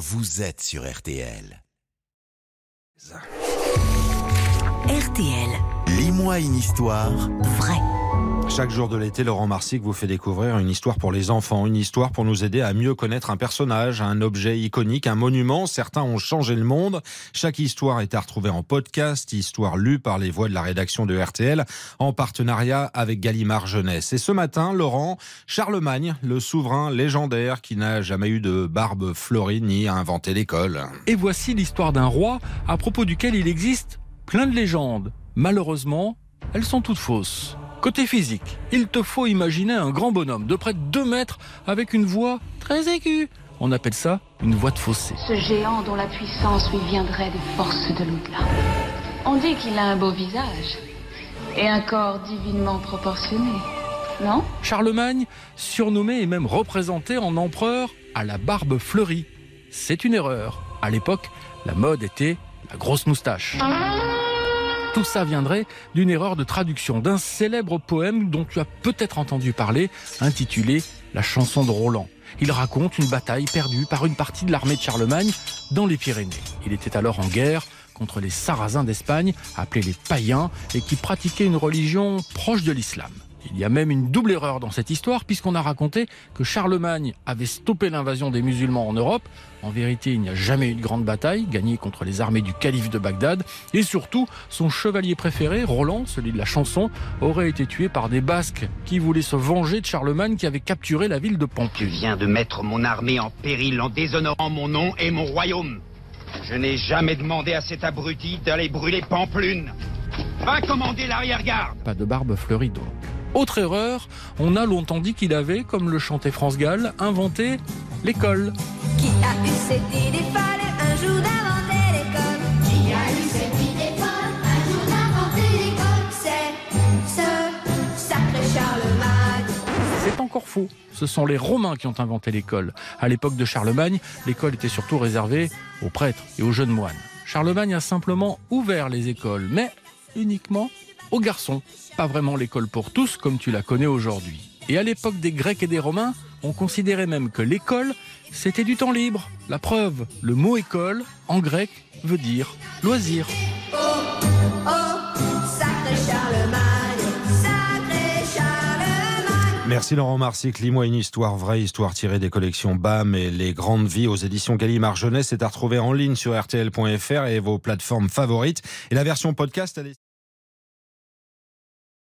vous êtes sur RTL. RTL, Lis-moi une histoire vrai. Chaque jour de l'été, Laurent Marsic vous fait découvrir une histoire pour les enfants, une histoire pour nous aider à mieux connaître un personnage, un objet iconique, un monument. Certains ont changé le monde. Chaque histoire est à retrouver en podcast, histoire lue par les voix de la rédaction de RTL, en partenariat avec Gallimard Jeunesse. Et ce matin, Laurent, Charlemagne, le souverain légendaire qui n'a jamais eu de barbe fleurie ni inventé l'école. Et voici l'histoire d'un roi à propos duquel il existe plein de légendes. Malheureusement, elles sont toutes fausses. Côté physique, il te faut imaginer un grand bonhomme de près de 2 mètres avec une voix très aiguë. On appelle ça une voix de fossé. Ce géant dont la puissance lui viendrait des forces de l'au-delà. On dit qu'il a un beau visage et un corps divinement proportionné, non? Charlemagne, surnommé et même représenté en empereur à la barbe fleurie. C'est une erreur. À l'époque, la mode était la grosse moustache. Tout ça viendrait d'une erreur de traduction d'un célèbre poème dont tu as peut-être entendu parler, intitulé La chanson de Roland. Il raconte une bataille perdue par une partie de l'armée de Charlemagne dans les Pyrénées. Il était alors en guerre contre les Sarrasins d'Espagne, appelés les païens, et qui pratiquaient une religion proche de l'islam. Il y a même une double erreur dans cette histoire puisqu'on a raconté que Charlemagne avait stoppé l'invasion des musulmans en Europe. En vérité, il n'y a jamais eu de grande bataille gagnée contre les armées du calife de Bagdad. Et surtout, son chevalier préféré, Roland, celui de la chanson, aurait été tué par des Basques qui voulaient se venger de Charlemagne qui avait capturé la ville de Tu Pampelune. viens de mettre mon armée en péril en déshonorant mon nom et mon royaume. Je n'ai jamais demandé à cet abruti d'aller brûler Pamplune. Va commander l'arrière-garde. Pas de barbe fleurie donc. Autre erreur, on a longtemps dit qu'il avait, comme le chantait France Gall, inventé l'école. Qui a eu cette idée folle un jour d'inventer l'école? Qui a eu cette idée folle un jour d'inventer l'école? C'est ce sacré Charlemagne. C'est encore faux. Ce sont les Romains qui ont inventé l'école. À l'époque de Charlemagne, l'école était surtout réservée aux prêtres et aux jeunes moines. Charlemagne a simplement ouvert les écoles, mais uniquement aux garçons. Pas vraiment l'école pour tous comme tu la connais aujourd'hui. Et à l'époque des Grecs et des Romains, on considérait même que l'école, c'était du temps libre. La preuve, le mot école, en grec, veut dire loisir. Oh, Charlemagne, sacré Charlemagne. Merci Laurent Marsic. Lis-moi une histoire vraie, histoire tirée des collections BAM et Les Grandes Vies aux éditions Gallimard Jeunesse. C'est à retrouver en ligne sur RTL.fr et vos plateformes favorites. Et la version podcast,